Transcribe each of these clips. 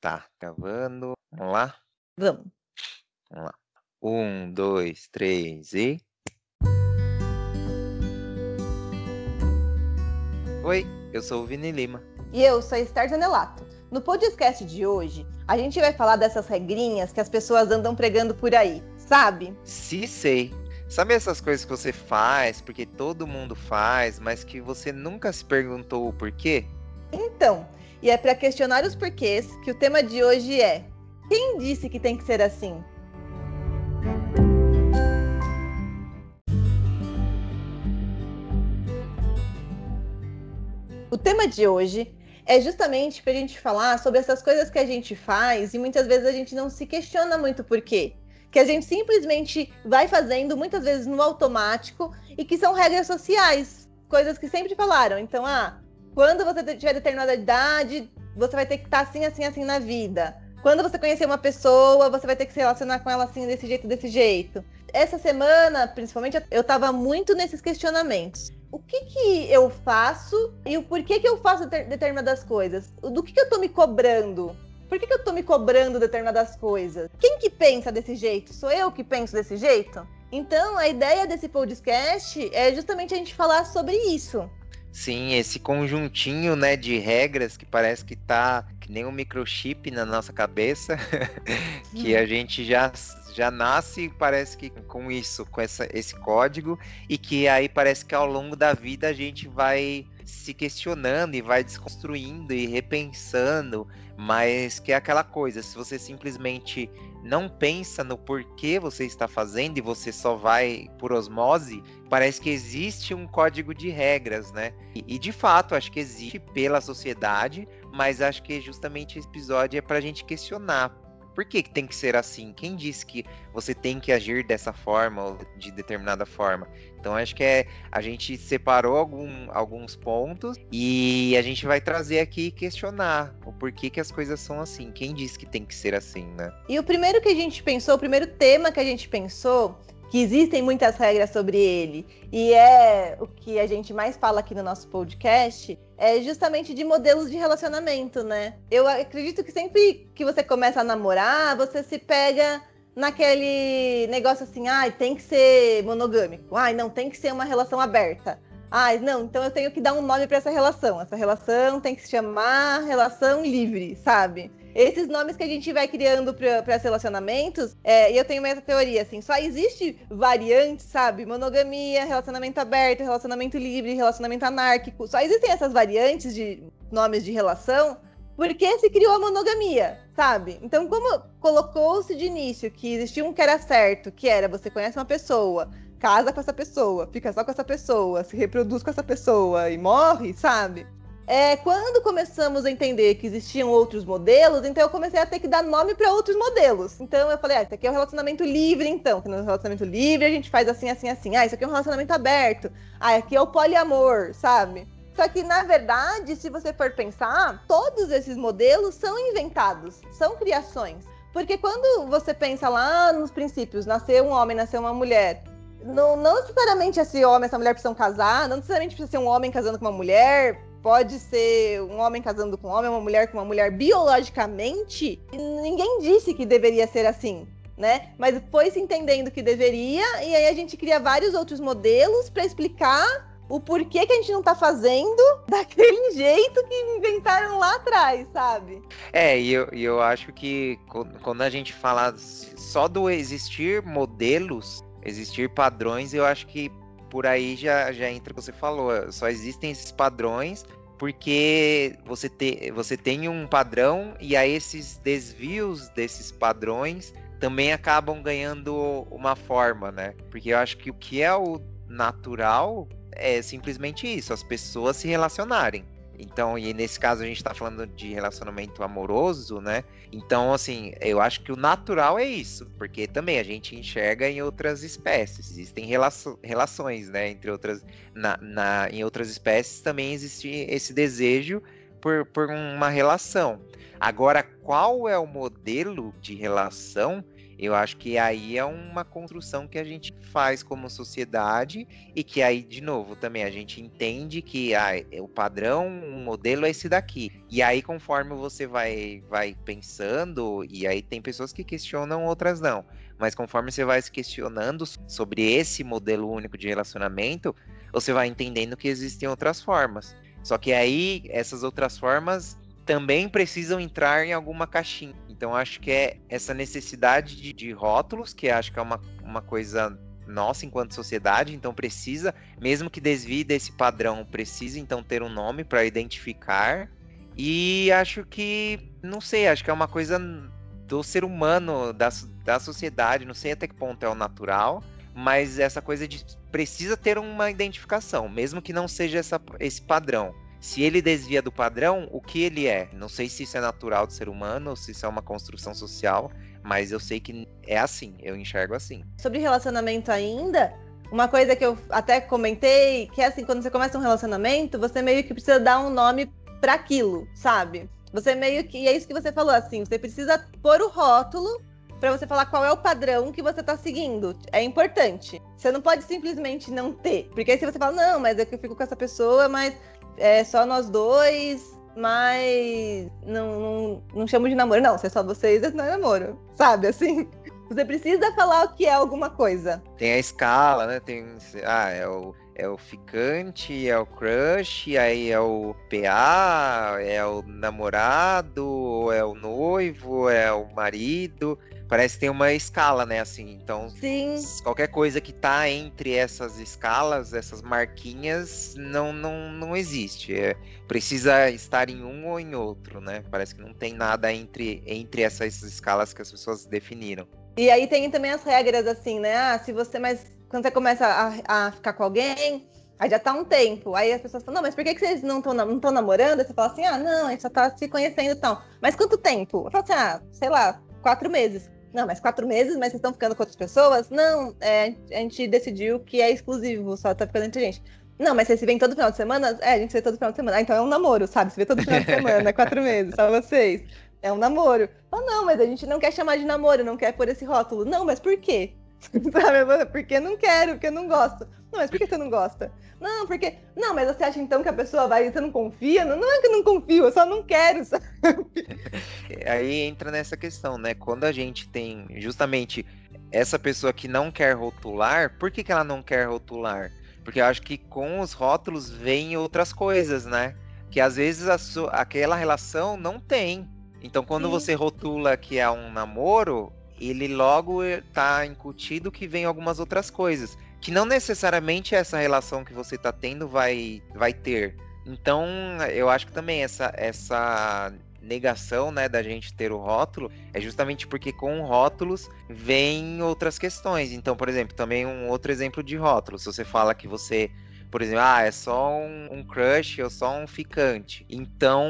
Tá, gravando. Vamos lá? Vamos. Vamos lá. Um, dois, três e. Oi, eu sou o Vini Lima. E eu sou a Esther Zanelato. No podcast de hoje, a gente vai falar dessas regrinhas que as pessoas andam pregando por aí, sabe? Se sei. Sabe essas coisas que você faz porque todo mundo faz, mas que você nunca se perguntou o porquê? Então, e é para questionar os porquês que o tema de hoje é: quem disse que tem que ser assim? O tema de hoje é justamente para a gente falar sobre essas coisas que a gente faz e muitas vezes a gente não se questiona muito por quê que a gente simplesmente vai fazendo muitas vezes no automático e que são regras sociais, coisas que sempre falaram. Então, ah, quando você tiver determinada idade, você vai ter que estar assim, assim, assim na vida. Quando você conhecer uma pessoa, você vai ter que se relacionar com ela assim, desse jeito, desse jeito. Essa semana, principalmente, eu estava muito nesses questionamentos. O que que eu faço e o porquê que eu faço determinadas coisas? Do que que eu estou me cobrando? Por que, que eu tô me cobrando determinadas coisas? Quem que pensa desse jeito? Sou eu que penso desse jeito? Então, a ideia desse podcast é justamente a gente falar sobre isso. Sim, esse conjuntinho, né, de regras que parece que tá que nem um microchip na nossa cabeça, que a gente já já nasce parece que com isso, com essa, esse código e que aí parece que ao longo da vida a gente vai se questionando e vai desconstruindo e repensando, mas que é aquela coisa, se você simplesmente não pensa no porquê você está fazendo e você só vai por osmose, parece que existe um código de regras, né? E, e de fato, acho que existe pela sociedade, mas acho que justamente esse episódio é para a gente questionar por que, tem que ser assim? Quem disse que você tem que agir dessa forma ou de determinada forma? Então acho que é a gente separou algum, alguns pontos e a gente vai trazer aqui e questionar o porquê que as coisas são assim. Quem disse que tem que ser assim, né? E o primeiro que a gente pensou, o primeiro tema que a gente pensou que existem muitas regras sobre ele, e é o que a gente mais fala aqui no nosso podcast, é justamente de modelos de relacionamento, né? Eu acredito que sempre que você começa a namorar, você se pega naquele negócio assim, ai, ah, tem que ser monogâmico, ai, não, tem que ser uma relação aberta. Ai, não, então eu tenho que dar um nome para essa relação. Essa relação tem que se chamar relação livre, sabe? Esses nomes que a gente vai criando para relacionamentos, é, eu tenho uma teoria, assim, só existe variantes, sabe? Monogamia, relacionamento aberto, relacionamento livre, relacionamento anárquico. Só existem essas variantes de nomes de relação porque se criou a monogamia, sabe? Então, como colocou-se de início que existia um que era certo, que era você conhece uma pessoa, casa com essa pessoa, fica só com essa pessoa, se reproduz com essa pessoa e morre, sabe? É, quando começamos a entender que existiam outros modelos, então eu comecei a ter que dar nome para outros modelos. Então eu falei, ah, isso aqui é um relacionamento livre, então. Que no relacionamento livre a gente faz assim, assim, assim. Ah, isso aqui é um relacionamento aberto. Ah, aqui é o poliamor, sabe? Só que, na verdade, se você for pensar, todos esses modelos são inventados, são criações. Porque quando você pensa lá nos princípios, nascer um homem, nascer uma mulher, não, não necessariamente esse homem, essa mulher precisam casar, não necessariamente precisa ser um homem casando com uma mulher, pode ser um homem casando com um homem, uma mulher com uma mulher biologicamente. Ninguém disse que deveria ser assim, né? Mas foi se entendendo que deveria, e aí a gente cria vários outros modelos para explicar o porquê que a gente não tá fazendo daquele jeito que inventaram lá atrás, sabe? É, e eu, eu acho que quando a gente fala só do existir modelos, existir padrões, eu acho que por aí já, já entra o que você falou. Só existem esses padrões porque você, te, você tem um padrão e aí esses desvios desses padrões também acabam ganhando uma forma, né? Porque eu acho que o que é o natural é simplesmente isso, as pessoas se relacionarem. Então, e nesse caso a gente está falando de relacionamento amoroso, né? Então, assim, eu acho que o natural é isso, porque também a gente enxerga em outras espécies, existem relações, né? Entre outras, na, na, em outras espécies também existe esse desejo por, por uma relação. Agora, qual é o modelo de relação? Eu acho que aí é uma construção que a gente faz como sociedade e que aí, de novo, também a gente entende que ah, o padrão, o modelo é esse daqui. E aí, conforme você vai, vai pensando, e aí tem pessoas que questionam, outras não. Mas conforme você vai se questionando sobre esse modelo único de relacionamento, você vai entendendo que existem outras formas. Só que aí, essas outras formas também precisam entrar em alguma caixinha. Então, acho que é essa necessidade de, de rótulos, que acho que é uma, uma coisa nossa enquanto sociedade, então precisa, mesmo que desvie desse padrão, precisa então ter um nome para identificar. E acho que, não sei, acho que é uma coisa do ser humano, da, da sociedade, não sei até que ponto é o natural, mas essa coisa de precisa ter uma identificação, mesmo que não seja essa, esse padrão. Se ele desvia do padrão, o que ele é? Não sei se isso é natural do ser humano ou se isso é uma construção social, mas eu sei que é assim, eu enxergo assim. Sobre relacionamento ainda, uma coisa que eu até comentei, que é assim, quando você começa um relacionamento, você meio que precisa dar um nome para aquilo, sabe? Você meio que, e é isso que você falou assim, você precisa pôr o rótulo para você falar qual é o padrão que você tá seguindo. É importante. Você não pode simplesmente não ter. Porque aí se você fala, não, mas é que eu fico com essa pessoa, mas é só nós dois, mas não, não, não chamo de namoro. Não, se é só vocês, não é namoro. Sabe, assim? Você precisa falar o que é alguma coisa. Tem a escala, né? Tem. Ah, é o é o ficante, é o crush, aí é o PA, é o namorado, é o noivo, é o marido. Parece que tem uma escala, né? Assim, então Sim. qualquer coisa que tá entre essas escalas, essas marquinhas, não, não, não existe. É, precisa estar em um ou em outro, né? Parece que não tem nada entre, entre essas escalas que as pessoas definiram. E aí tem também as regras, assim, né? Ah, se você mais quando você começa a, a ficar com alguém, aí já tá um tempo. Aí as pessoas falam, não, mas por que, que vocês não estão não namorando? Aí você fala assim, ah, não, a gente só tá se conhecendo e tal. Mas quanto tempo? Eu falo assim, ah, sei lá, quatro meses. Não, mas quatro meses, mas vocês estão ficando com outras pessoas? Não, é, a gente decidiu que é exclusivo, só tá ficando entre gente. Não, mas vocês se vêem todo final de semana? É, a gente se vê todo final de semana. Ah, então é um namoro, sabe? Se vê todo final de semana, quatro meses, só vocês. É um namoro. Ah, não, mas a gente não quer chamar de namoro, não quer pôr esse rótulo. Não, mas por quê? Sabe? Porque não quero, porque não gosto. Não, mas por que você não gosta? Não, porque. Não, mas você acha então que a pessoa vai. Você não confia? Não, não é que eu não confio, eu só não quero, sabe? Aí entra nessa questão, né? Quando a gente tem justamente essa pessoa que não quer rotular, por que, que ela não quer rotular? Porque eu acho que com os rótulos vêm outras coisas, né? Que às vezes aquela relação não tem. Então, quando Sim. você rotula que é um namoro, ele logo está incutido que vem algumas outras coisas, que não necessariamente essa relação que você está tendo vai, vai ter. Então, eu acho que também essa, essa negação né, da gente ter o rótulo é justamente porque com rótulos vem outras questões. Então, por exemplo, também um outro exemplo de rótulo. Se você fala que você por exemplo, ah, é só um, um crush ou só um ficante. Então,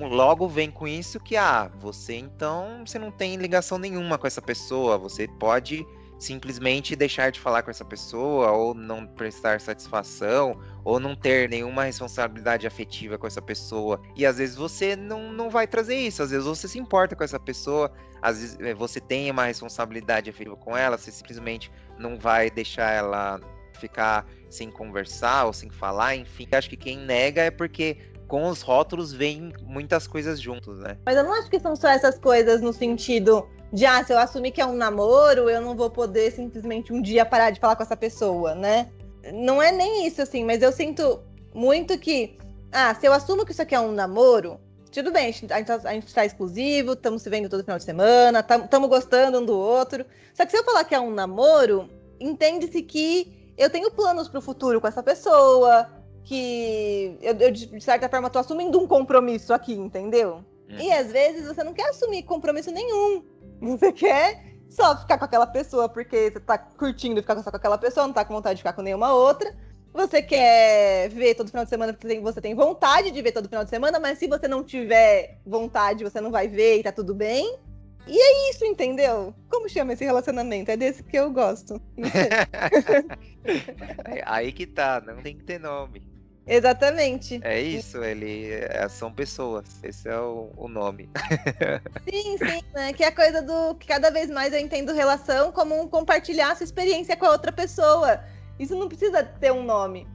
logo vem com isso que, ah, você então, você não tem ligação nenhuma com essa pessoa, você pode simplesmente deixar de falar com essa pessoa, ou não prestar satisfação, ou não ter nenhuma responsabilidade afetiva com essa pessoa. E às vezes você não, não vai trazer isso, às vezes você se importa com essa pessoa, às vezes eh, você tem uma responsabilidade afetiva com ela, você simplesmente não vai deixar ela ficar sem conversar ou sem falar, enfim. Acho que quem nega é porque com os rótulos vem muitas coisas juntos, né? Mas eu não acho que são só essas coisas no sentido de, ah, se eu assumir que é um namoro, eu não vou poder simplesmente um dia parar de falar com essa pessoa, né? Não é nem isso, assim, mas eu sinto muito que, ah, se eu assumo que isso aqui é um namoro, tudo bem, a gente, a gente, tá, a gente tá exclusivo, estamos se vendo todo final de semana, estamos gostando um do outro. Só que se eu falar que é um namoro, entende-se que eu tenho planos para o futuro com essa pessoa, que eu, eu, de certa forma tô assumindo um compromisso aqui, entendeu? Uhum. E às vezes você não quer assumir compromisso nenhum. Você quer só ficar com aquela pessoa porque você tá curtindo ficar só com aquela pessoa, não tá com vontade de ficar com nenhuma outra. Você quer ver todo final de semana porque você tem vontade de ver todo final de semana, mas se você não tiver vontade, você não vai ver e tá tudo bem. E é isso, entendeu? Como chama esse relacionamento? É desse que eu gosto. Aí que tá, não tem que ter nome. Exatamente. É isso, ele é, são pessoas. Esse é o, o nome. Sim, sim, né? Que é a coisa do que cada vez mais eu entendo relação como um compartilhar sua experiência com a outra pessoa. Isso não precisa ter um nome.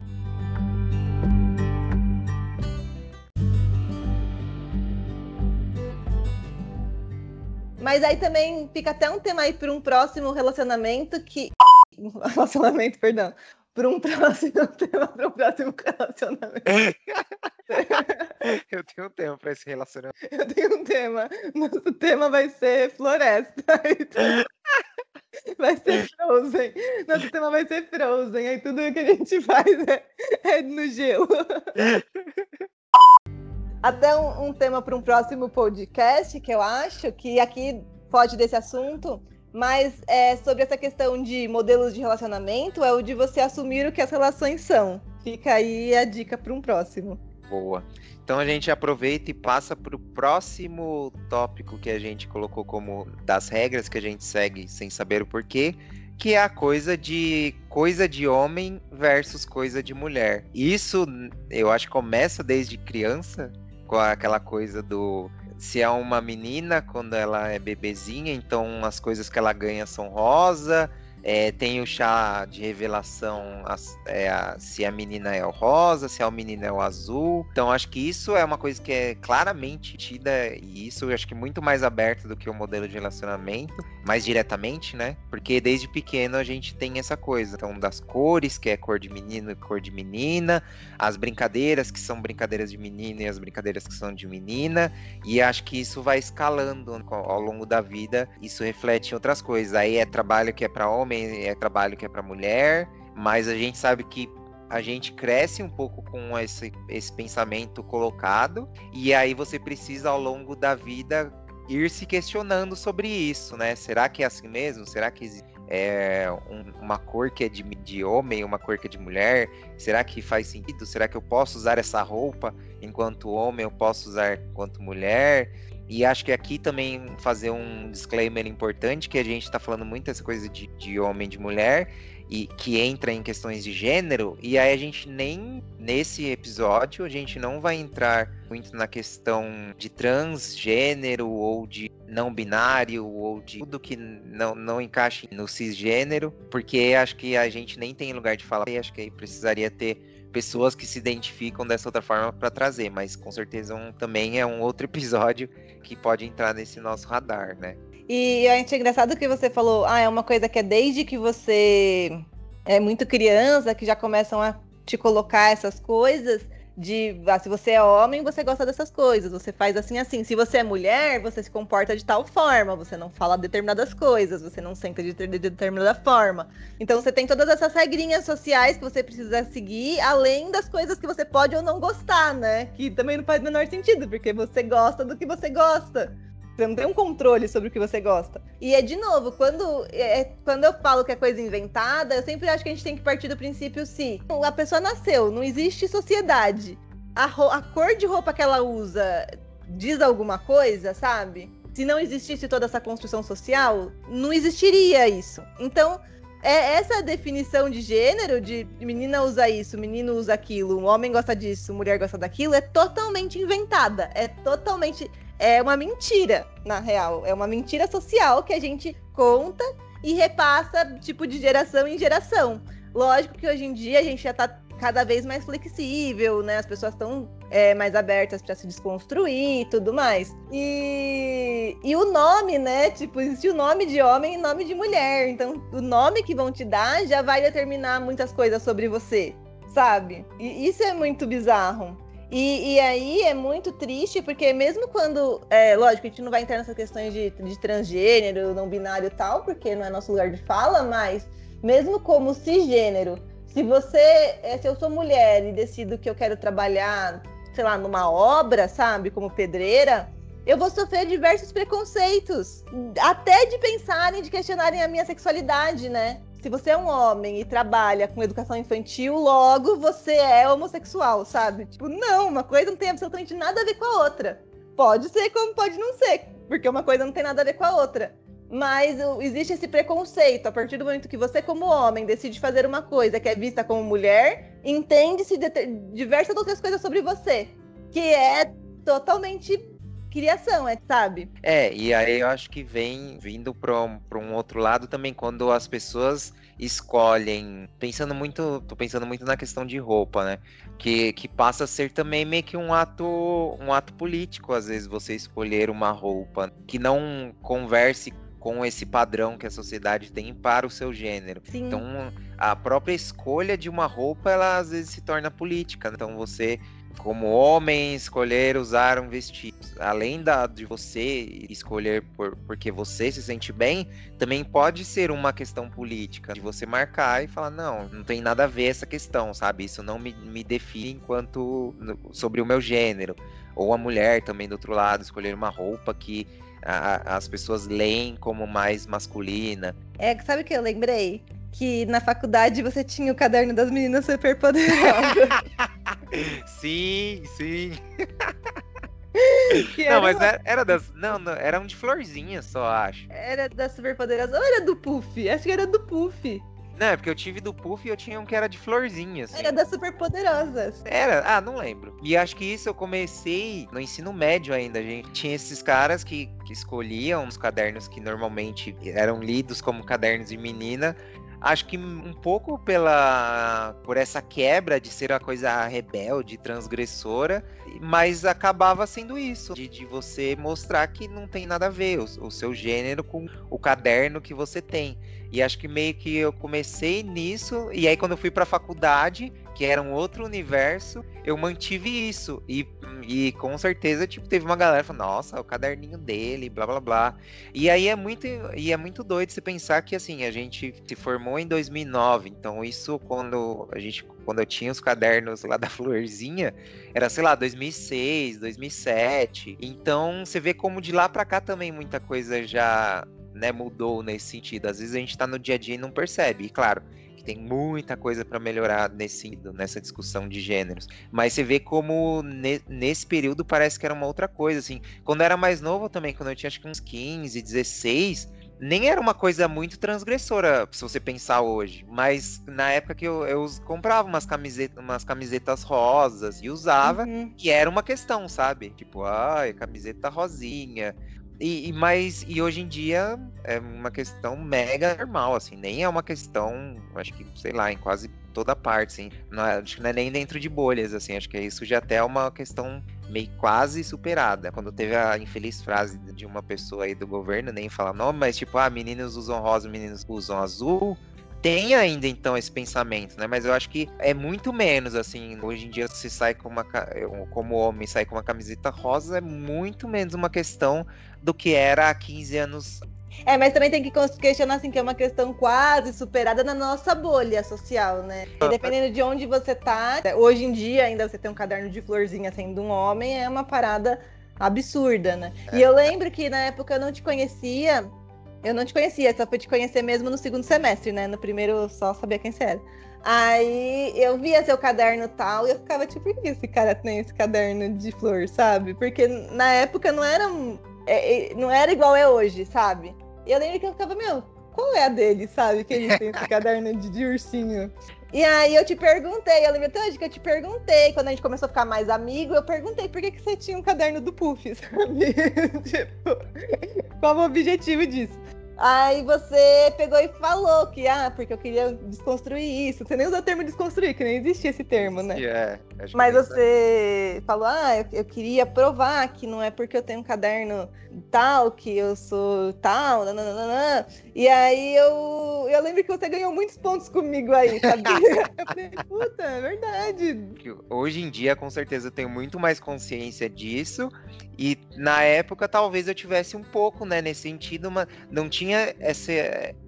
Mas aí também fica até um tema aí para um próximo relacionamento que. Relacionamento, perdão para um próximo tema, para um próximo relacionamento. Eu tenho um tema para esse relacionamento. Eu tenho um tema. Nosso tema vai ser floresta. Vai ser Frozen. Nosso tema vai ser Frozen. Aí tudo que a gente faz é, é no gelo. Até um, um tema para um próximo podcast, que eu acho que aqui pode desse assunto mas é, sobre essa questão de modelos de relacionamento, é o de você assumir o que as relações são. Fica aí a dica para um próximo. Boa. Então a gente aproveita e passa para o próximo tópico que a gente colocou como das regras que a gente segue sem saber o porquê, que é a coisa de coisa de homem versus coisa de mulher. Isso eu acho começa desde criança com aquela coisa do se é uma menina quando ela é bebezinha, então as coisas que ela ganha são rosa. É, tem o chá de revelação é, a, se a menina é o rosa, se a menina é o azul. Então acho que isso é uma coisa que é claramente tida e isso eu acho que muito mais aberto do que o modelo de relacionamento, mais diretamente, né? Porque desde pequeno a gente tem essa coisa, então das cores, que é cor de menino e cor de menina, as brincadeiras que são brincadeiras de menino e as brincadeiras que são de menina, e acho que isso vai escalando ao longo da vida, isso reflete em outras coisas. Aí é trabalho que é para homem é trabalho que é para mulher, mas a gente sabe que a gente cresce um pouco com esse, esse pensamento colocado, e aí você precisa, ao longo da vida, ir se questionando sobre isso, né? Será que é assim mesmo? Será que é um, uma cor que é de, de homem, uma cor que é de mulher? Será que faz sentido? Será que eu posso usar essa roupa enquanto homem? Eu posso usar enquanto mulher? E acho que aqui também fazer um disclaimer importante, que a gente está falando muito essa de, de homem de mulher, e que entra em questões de gênero, e aí a gente nem nesse episódio a gente não vai entrar muito na questão de transgênero ou de não binário ou de tudo que não, não encaixe no cisgênero, porque acho que a gente nem tem lugar de falar e acho que aí precisaria ter pessoas que se identificam dessa outra forma para trazer, mas com certeza um, também é um outro episódio que pode entrar nesse nosso radar, né? E eu acho engraçado que você falou, ah, é uma coisa que é desde que você é muito criança, que já começam a te colocar essas coisas de ah, se você é homem, você gosta dessas coisas, você faz assim assim. Se você é mulher, você se comporta de tal forma, você não fala determinadas coisas, você não senta de, de determinada forma. Então você tem todas essas regrinhas sociais que você precisa seguir, além das coisas que você pode ou não gostar, né? Que também não faz o menor sentido, porque você gosta do que você gosta. Você não tem um controle sobre o que você gosta. E é de novo, quando, é, é, quando eu falo que é coisa inventada, eu sempre acho que a gente tem que partir do princípio se a pessoa nasceu, não existe sociedade. A, a cor de roupa que ela usa diz alguma coisa, sabe? Se não existisse toda essa construção social, não existiria isso. Então, é essa definição de gênero, de menina usa isso, menino usa aquilo, homem gosta disso, mulher gosta daquilo, é totalmente inventada. É totalmente é uma mentira, na real. É uma mentira social que a gente conta e repassa, tipo, de geração em geração. Lógico que hoje em dia a gente já tá cada vez mais flexível, né? As pessoas estão é, mais abertas para se desconstruir e tudo mais. E, e o nome, né? Tipo, existe o nome de homem e nome de mulher. Então, o nome que vão te dar já vai determinar muitas coisas sobre você, sabe? E isso é muito bizarro. E, e, aí é muito triste, porque mesmo quando. É, lógico, a gente não vai entrar nessas questões de, de transgênero, não binário e tal, porque não é nosso lugar de fala, mas mesmo como cisgênero, se você. É, se eu sou mulher e decido que eu quero trabalhar, sei lá, numa obra, sabe, como pedreira, eu vou sofrer diversos preconceitos. Até de pensarem, de questionarem a minha sexualidade, né? Se você é um homem e trabalha com educação infantil, logo você é homossexual, sabe? Tipo, não, uma coisa não tem absolutamente nada a ver com a outra. Pode ser como pode não ser, porque uma coisa não tem nada a ver com a outra. Mas existe esse preconceito. A partir do momento que você, como homem, decide fazer uma coisa que é vista como mulher, entende-se diversas outras coisas sobre você, que é totalmente criação, é, sabe? É, e aí eu acho que vem vindo para um, um outro lado também, quando as pessoas escolhem, pensando muito, tô pensando muito na questão de roupa, né? Que, que passa a ser também meio que um ato, um ato político, às vezes, você escolher uma roupa que não converse com esse padrão que a sociedade tem para o seu gênero. Sim. Então, a própria escolha de uma roupa, ela às vezes se torna política. Então, você como homem escolher usar um vestido, além da, de você escolher por, porque você se sente bem, também pode ser uma questão política, de você marcar e falar, não, não tem nada a ver essa questão, sabe? Isso não me, me define enquanto sobre o meu gênero. Ou a mulher também do outro lado, escolher uma roupa que a, as pessoas leem como mais masculina. É, sabe o que eu lembrei? Que na faculdade você tinha o caderno das meninas superpoderosas. sim, sim. não, mas uma... era, das. Não, não, era um de florzinha só, acho. Era da superpoderosa ou era do Puff? Acho que era do Puff. Não, é porque eu tive do Puff e eu tinha um que era de florzinha. Assim. Era das superpoderosas. Era? Ah, não lembro. E acho que isso eu comecei no ensino médio ainda, gente. Tinha esses caras que, que escolhiam os cadernos que normalmente eram lidos como cadernos de menina acho que um pouco pela por essa quebra de ser a coisa rebelde, transgressora, mas acabava sendo isso, de, de você mostrar que não tem nada a ver o, o, seu gênero com o caderno que você tem. E acho que meio que eu comecei nisso, e aí quando eu fui para a faculdade, que era um outro universo, eu mantive isso. E, e com certeza, tipo, teve uma galera falando, nossa, o caderninho dele, blá blá blá. E aí é muito, e é muito doido você pensar que assim, a gente se formou em 2009, então isso quando a gente quando eu tinha os cadernos lá da Florzinha, era, sei lá, 2006, 2007. Então, você vê como de lá para cá também muita coisa já né, mudou nesse sentido. Às vezes a gente tá no dia a dia e não percebe. E claro, tem muita coisa para melhorar nesse, nessa discussão de gêneros. Mas você vê como ne, nesse período parece que era uma outra coisa, assim. Quando eu era mais novo também, quando eu tinha acho que uns 15, 16, nem era uma coisa muito transgressora, se você pensar hoje. Mas na época que eu, eu comprava umas camisetas, umas camisetas rosas e usava, uhum. e era uma questão, sabe? Tipo, ai, camiseta rosinha. E, e, mas, e hoje em dia é uma questão mega normal, assim, nem é uma questão, acho que, sei lá, em quase toda parte, assim, não é, acho que não é nem dentro de bolhas, assim, acho que isso já até é uma questão meio quase superada. Quando teve a infeliz frase de uma pessoa aí do governo, nem falar nome, mas tipo, ah, meninos usam rosa, meninos usam azul, tem ainda então esse pensamento, né? Mas eu acho que é muito menos assim. Hoje em dia se sai com uma como homem sai com uma camiseta rosa é muito menos uma questão do que era há 15 anos. É, mas também tem que questionar assim que é uma questão quase superada na nossa bolha social, né? E dependendo de onde você tá, hoje em dia ainda você tem um caderno de florzinha sendo um homem é uma parada absurda, né? É. E eu lembro que na época eu não te conhecia, eu não te conhecia, só fui te conhecer mesmo no segundo semestre, né? No primeiro só sabia quem você era. Aí eu via seu caderno tal e eu ficava tipo, por que esse cara tem esse caderno de flor, sabe? Porque na época não era, é, é, não era igual é hoje, sabe? E eu lembro que eu ficava, meu, qual é a dele, sabe? Que ele tem esse caderno de, de ursinho. E aí eu te perguntei, eu lembro até hoje que eu te perguntei, quando a gente começou a ficar mais amigo, eu perguntei por que, que você tinha um caderno do Puff, sabe? tipo, qual o objetivo disso? Aí você pegou e falou que, ah, porque eu queria desconstruir isso. Você nem usou o termo desconstruir, que nem existia esse termo, né? É, Mas você falou, ah, eu, eu, queria provar que não é porque eu tenho um caderno tal que eu sou tal, nananana. E aí eu, eu lembro que você ganhou muitos pontos comigo aí, sabia? eu falei, puta, é verdade. Hoje em dia, com certeza, eu tenho muito mais consciência disso. E na época, talvez eu tivesse um pouco, né, nesse sentido, mas não tinha essa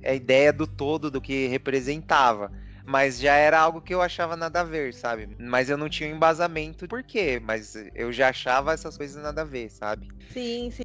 a ideia do todo do que representava. Mas já era algo que eu achava nada a ver, sabe? Mas eu não tinha um embasamento por quê, mas eu já achava essas coisas nada a ver, sabe? Sim, sim.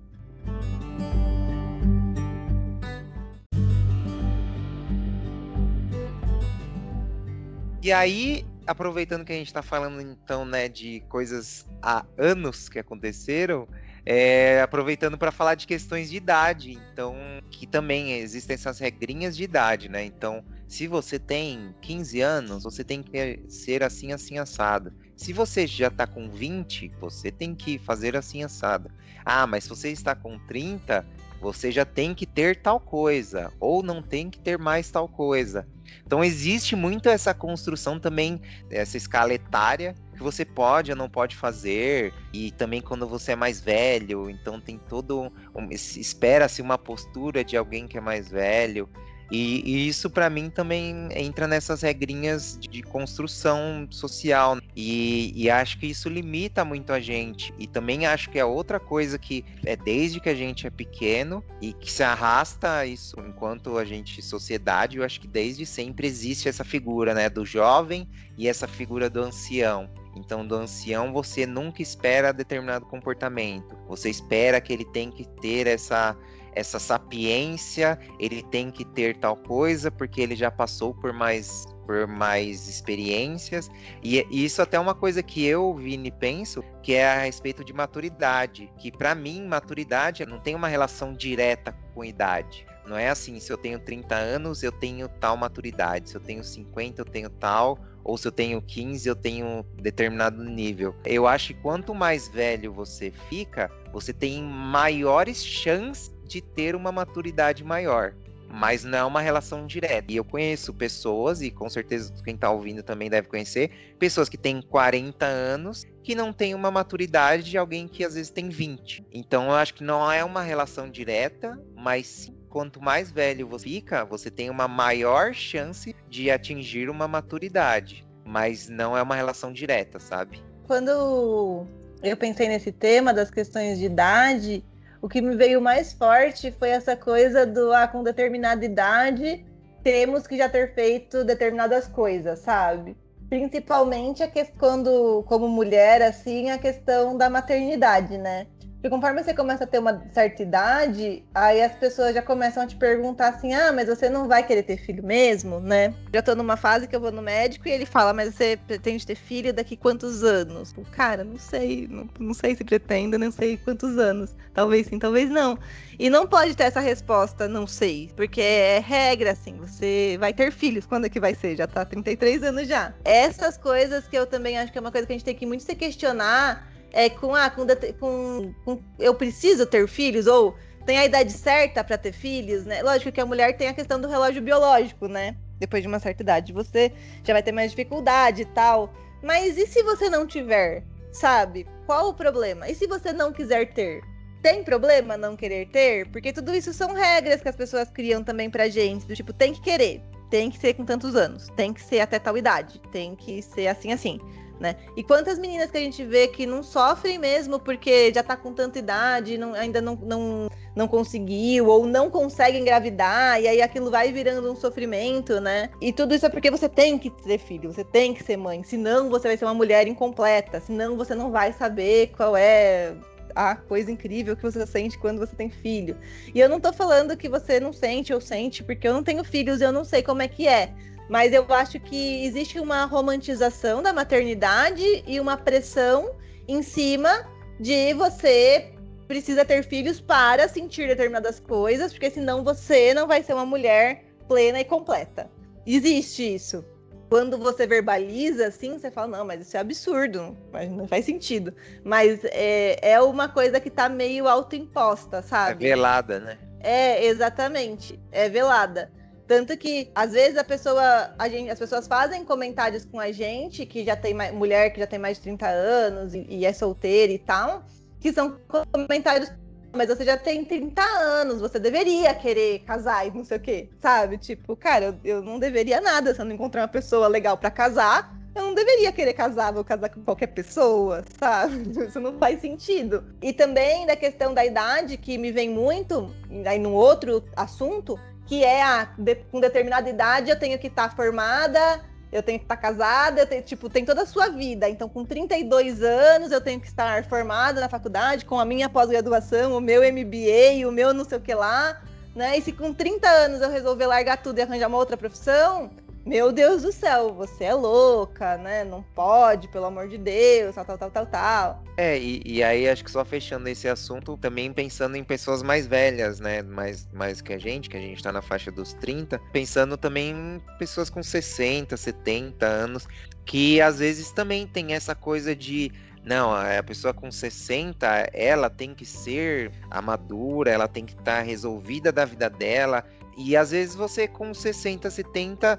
E aí, aproveitando que a gente está falando então, né, de coisas há anos que aconteceram, é, aproveitando para falar de questões de idade, então que também existem essas regrinhas de idade, né? Então se você tem 15 anos, você tem que ser assim, assim, assado. Se você já está com 20, você tem que fazer assim, assado. Ah, mas se você está com 30, você já tem que ter tal coisa, ou não tem que ter mais tal coisa. Então existe muito essa construção também, essa escala etária, que você pode ou não pode fazer, e também quando você é mais velho, então tem todo. Um, Espera-se uma postura de alguém que é mais velho. E, e isso para mim também entra nessas regrinhas de, de construção social. Né? E, e, acho que isso limita muito a gente. E também acho que é outra coisa que é desde que a gente é pequeno e que se arrasta isso enquanto a gente, sociedade, eu acho que desde sempre existe essa figura, né? Do jovem e essa figura do ancião. Então, do ancião, você nunca espera determinado comportamento. Você espera que ele tem que ter essa essa sapiência, ele tem que ter tal coisa porque ele já passou por mais por mais experiências. E, e isso até é uma coisa que eu, Vini, penso, que é a respeito de maturidade. Que para mim, maturidade não tem uma relação direta com idade. Não é assim, se eu tenho 30 anos, eu tenho tal maturidade. Se eu tenho 50, eu tenho tal. Ou se eu tenho 15, eu tenho determinado nível. Eu acho que quanto mais velho você fica, você tem maiores chances de ter uma maturidade maior. Mas não é uma relação direta. E eu conheço pessoas, e com certeza quem está ouvindo também deve conhecer, pessoas que têm 40 anos que não têm uma maturidade de alguém que às vezes tem 20. Então eu acho que não é uma relação direta, mas quanto mais velho você fica, você tem uma maior chance de atingir uma maturidade. Mas não é uma relação direta, sabe? Quando eu pensei nesse tema das questões de idade, o que me veio mais forte foi essa coisa do ah, com determinada idade temos que já ter feito determinadas coisas, sabe? Principalmente a quando, como mulher, assim, a questão da maternidade, né? Porque conforme você começa a ter uma certa idade, aí as pessoas já começam a te perguntar assim: ah, mas você não vai querer ter filho mesmo, né? Já tô numa fase que eu vou no médico e ele fala: mas você pretende ter filho daqui quantos anos? Cara, não sei, não, não sei se pretendo, não sei quantos anos. Talvez sim, talvez não. E não pode ter essa resposta, não sei, porque é regra, assim, você vai ter filhos, quando é que vai ser? Já tá 33 anos já. Essas coisas que eu também acho que é uma coisa que a gente tem que muito se questionar é, com, ah, com, com, com, eu preciso ter filhos, ou tem a idade certa para ter filhos, né? Lógico que a mulher tem a questão do relógio biológico, né? Depois de uma certa idade, você já vai ter mais dificuldade e tal. Mas e se você não tiver, sabe? Qual o problema? E se você não quiser ter? Tem problema não querer ter? Porque tudo isso são regras que as pessoas criam também pra gente, do tipo, tem que querer, tem que ser com tantos anos, tem que ser até tal idade, tem que ser assim assim né? E quantas meninas que a gente vê que não sofrem mesmo porque já tá com tanta idade, não, ainda não, não, não conseguiu, ou não consegue engravidar, e aí aquilo vai virando um sofrimento, né? E tudo isso é porque você tem que ter filho, você tem que ser mãe, senão você vai ser uma mulher incompleta, senão você não vai saber qual é a coisa incrível que você sente quando você tem filho. E eu não tô falando que você não sente ou sente, porque eu não tenho filhos e eu não sei como é que é. Mas eu acho que existe uma romantização da maternidade e uma pressão em cima de você precisa ter filhos para sentir determinadas coisas, porque senão você não vai ser uma mulher plena e completa. Existe isso. Quando você verbaliza assim, você fala, não, mas isso é absurdo, mas não faz sentido. Mas é, é uma coisa que tá meio autoimposta, sabe? É velada, né? É, exatamente. É velada. Tanto que, às vezes, a pessoa, a gente, as pessoas fazem comentários com a gente, que já tem mais, mulher que já tem mais de 30 anos e, e é solteira e tal, que são comentários mas você já tem 30 anos, você deveria querer casar e não sei o quê, sabe? Tipo, cara, eu, eu não deveria nada se eu não encontrar uma pessoa legal para casar. Eu não deveria querer casar, vou casar com qualquer pessoa, sabe? Isso não faz sentido. E também da questão da idade, que me vem muito, aí num outro assunto, que é a de, com determinada idade eu tenho que estar tá formada, eu tenho que estar tá casada, eu tenho, tipo, tem toda a sua vida. Então, com 32 anos, eu tenho que estar formada na faculdade, com a minha pós-graduação, o meu MBA, o meu não sei o que lá, né? E se com 30 anos eu resolver largar tudo e arranjar uma outra profissão, meu Deus do céu, você é louca, né? Não pode, pelo amor de Deus, tal, tal, tal, tal, tal. É, e, e aí acho que só fechando esse assunto, também pensando em pessoas mais velhas, né? Mais, mais que a gente, que a gente tá na faixa dos 30, pensando também em pessoas com 60, 70 anos, que às vezes também tem essa coisa de não, a pessoa com 60, ela tem que ser a madura, ela tem que estar tá resolvida da vida dela. E às vezes você com 60, 70 é,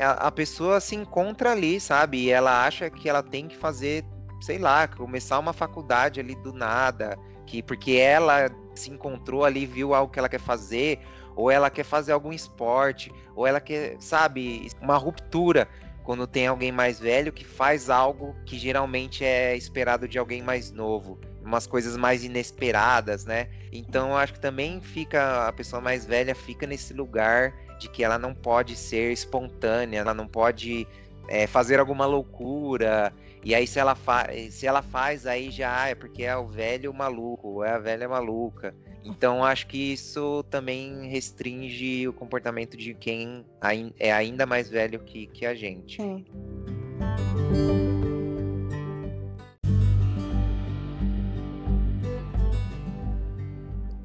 a, a pessoa se encontra ali, sabe? E ela acha que ela tem que fazer, sei lá, começar uma faculdade ali do nada, que porque ela se encontrou ali, viu algo que ela quer fazer, ou ela quer fazer algum esporte, ou ela quer, sabe, uma ruptura quando tem alguém mais velho que faz algo que geralmente é esperado de alguém mais novo, umas coisas mais inesperadas, né? Então acho que também fica a pessoa mais velha fica nesse lugar de que ela não pode ser espontânea, ela não pode é, fazer alguma loucura. E aí, se ela, fa se ela faz, aí já é porque é o velho maluco, ou é a velha maluca. Então, acho que isso também restringe o comportamento de quem é ainda mais velho que, que a gente.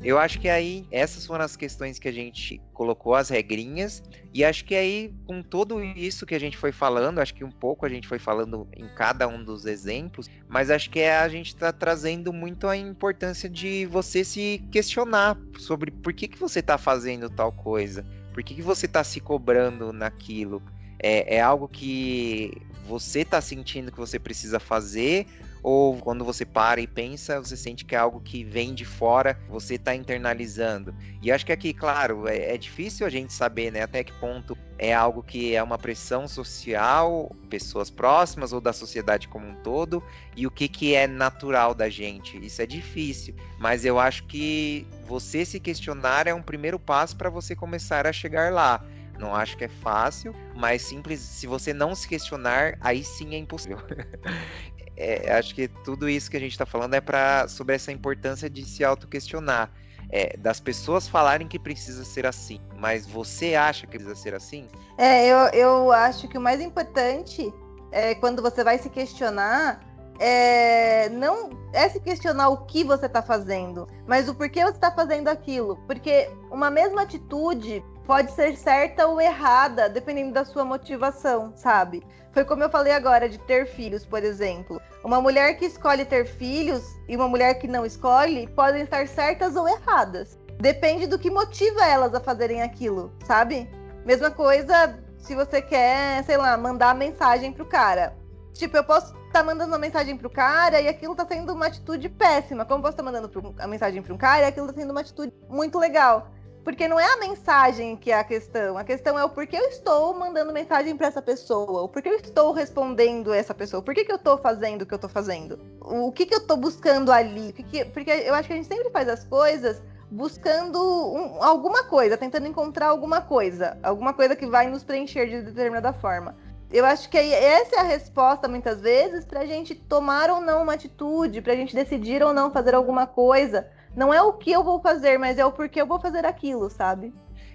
Eu acho que aí essas foram as questões que a gente colocou as regrinhas e acho que aí com tudo isso que a gente foi falando, acho que um pouco a gente foi falando em cada um dos exemplos, mas acho que é, a gente está trazendo muito a importância de você se questionar sobre por que, que você está fazendo tal coisa, por que, que você está se cobrando naquilo. É, é algo que você está sentindo que você precisa fazer ou quando você para e pensa, você sente que é algo que vem de fora, você está internalizando. E acho que aqui, claro, é, é, difícil a gente saber né, até que ponto é algo que é uma pressão social, pessoas próximas ou da sociedade como um todo, e o que, que é natural da gente. Isso é difícil, mas eu acho que você se questionar é um primeiro passo para você começar a chegar lá. Não acho que é fácil, mas simples. Se você não se questionar, aí sim é impossível. é, acho que tudo isso que a gente está falando é para sobre essa importância de se autoquestionar. É, das pessoas falarem que precisa ser assim, mas você acha que precisa ser assim? É, eu, eu acho que o mais importante é quando você vai se questionar é, não é se questionar o que você está fazendo, mas o porquê você está fazendo aquilo. Porque uma mesma atitude pode ser certa ou errada, dependendo da sua motivação, sabe? Foi como eu falei agora de ter filhos, por exemplo. Uma mulher que escolhe ter filhos e uma mulher que não escolhe podem estar certas ou erradas. Depende do que motiva elas a fazerem aquilo, sabe? Mesma coisa se você quer, sei lá, mandar mensagem pro cara. Tipo, eu posso estar tá mandando uma mensagem pro cara e aquilo tá sendo uma atitude péssima. Como eu posso estar tá mandando a mensagem para um cara e aquilo tá sendo uma atitude muito legal. Porque não é a mensagem que é a questão. A questão é o porquê eu estou mandando mensagem para essa pessoa. O porquê eu estou respondendo essa pessoa. Por que, que eu estou fazendo o que eu estou fazendo? O que, que eu estou buscando ali? Que, porque eu acho que a gente sempre faz as coisas buscando um, alguma coisa, tentando encontrar alguma coisa. Alguma coisa que vai nos preencher de determinada forma. Eu acho que essa é a resposta, muitas vezes, para a gente tomar ou não uma atitude, para a gente decidir ou não fazer alguma coisa não é o que eu vou fazer, mas é o porquê eu vou fazer aquilo, sabe?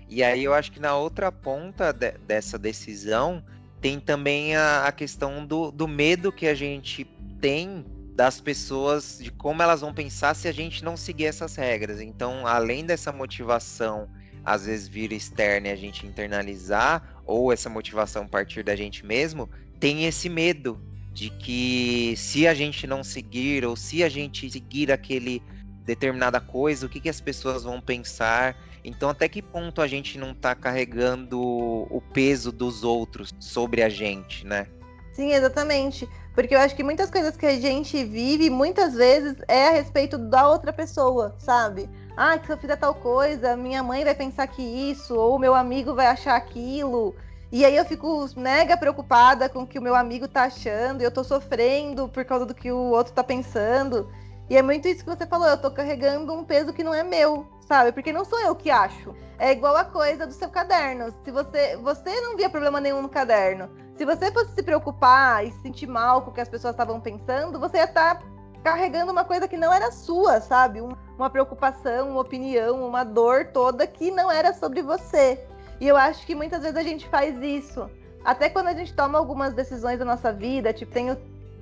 E aí eu acho que na outra ponta de, dessa decisão tem também a, a questão do, do medo que a gente tem das pessoas, de como elas vão pensar se a gente não seguir essas regras. Então, além dessa motivação, às vezes vir externa e a gente internalizar, ou essa motivação partir da gente mesmo, tem esse medo de que se a gente não seguir, ou se a gente seguir aquele determinada coisa, o que, que as pessoas vão pensar. Então, até que ponto a gente não está carregando o peso dos outros sobre a gente, né? Sim, exatamente. Porque eu acho que muitas coisas que a gente vive, muitas vezes, é a respeito da outra pessoa, sabe? Ah, que se eu fizer tal coisa, minha mãe vai pensar que isso, ou meu amigo vai achar aquilo. E aí eu fico mega preocupada com o que o meu amigo tá achando, e eu tô sofrendo por causa do que o outro tá pensando. E é muito isso que você falou, eu tô carregando um peso que não é meu, sabe? Porque não sou eu que acho. É igual a coisa do seu caderno. Se você, você não via problema nenhum no caderno, se você fosse se preocupar e se sentir mal com o que as pessoas estavam pensando, você ia estar tá carregando uma coisa que não era sua, sabe? uma preocupação, uma opinião, uma dor toda que não era sobre você. E eu acho que muitas vezes a gente faz isso. Até quando a gente toma algumas decisões da nossa vida, tipo, tenho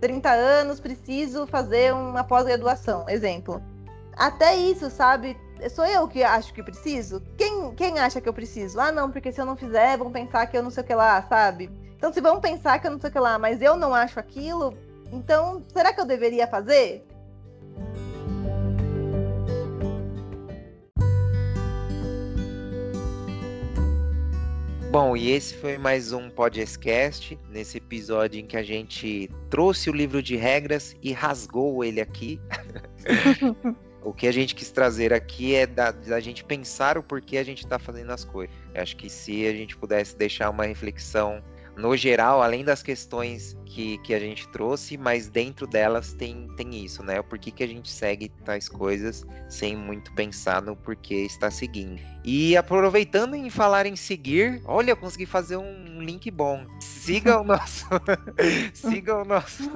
30 anos, preciso fazer uma pós-graduação, exemplo. Até isso, sabe? Sou eu que acho que preciso? Quem, quem acha que eu preciso? Ah, não, porque se eu não fizer, vão pensar que eu não sei o que lá, sabe? Então, se vão pensar que eu não sei o que lá, mas eu não acho aquilo, então, será que eu deveria fazer? Bom, e esse foi mais um podcast, nesse episódio em que a gente trouxe o livro de regras e rasgou ele aqui. o que a gente quis trazer aqui é da, da gente pensar o porquê a gente está fazendo as coisas. Eu acho que se a gente pudesse deixar uma reflexão no geral, além das questões que, que a gente trouxe, mas dentro delas tem, tem isso, né? O porquê que a gente segue tais coisas sem muito pensar no porquê está seguindo. E aproveitando em falar em seguir, olha, eu consegui fazer um link bom. Siga o nosso, siga o nosso,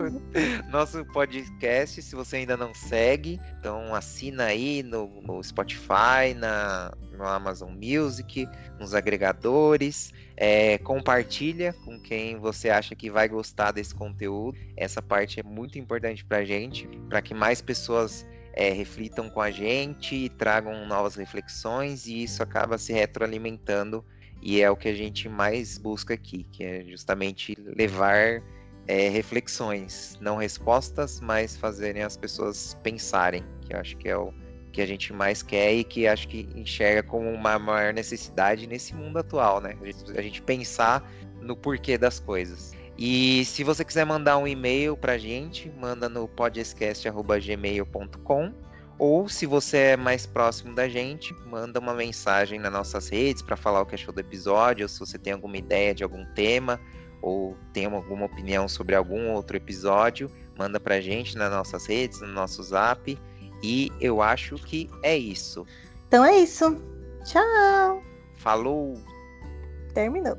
nosso podcast se você ainda não segue. Então assina aí no, no Spotify, na, no Amazon Music, nos agregadores. É, compartilha com quem você acha que vai gostar desse conteúdo. Essa parte é muito importante para gente, para que mais pessoas é, reflitam com a gente, tragam novas reflexões e isso acaba se retroalimentando e é o que a gente mais busca aqui, que é justamente levar é, reflexões, não respostas, mas fazerem as pessoas pensarem, que eu acho que é o que a gente mais quer e que acho que enxerga como uma maior necessidade nesse mundo atual, né? A gente, a gente pensar no porquê das coisas. E se você quiser mandar um e-mail pra gente, manda no podcast@gmail.com ou se você é mais próximo da gente, manda uma mensagem nas nossas redes para falar o que achou do episódio, ou se você tem alguma ideia de algum tema ou tem alguma opinião sobre algum outro episódio, manda pra gente nas nossas redes, no nosso Zap e eu acho que é isso. Então é isso. Tchau. Falou. Terminou.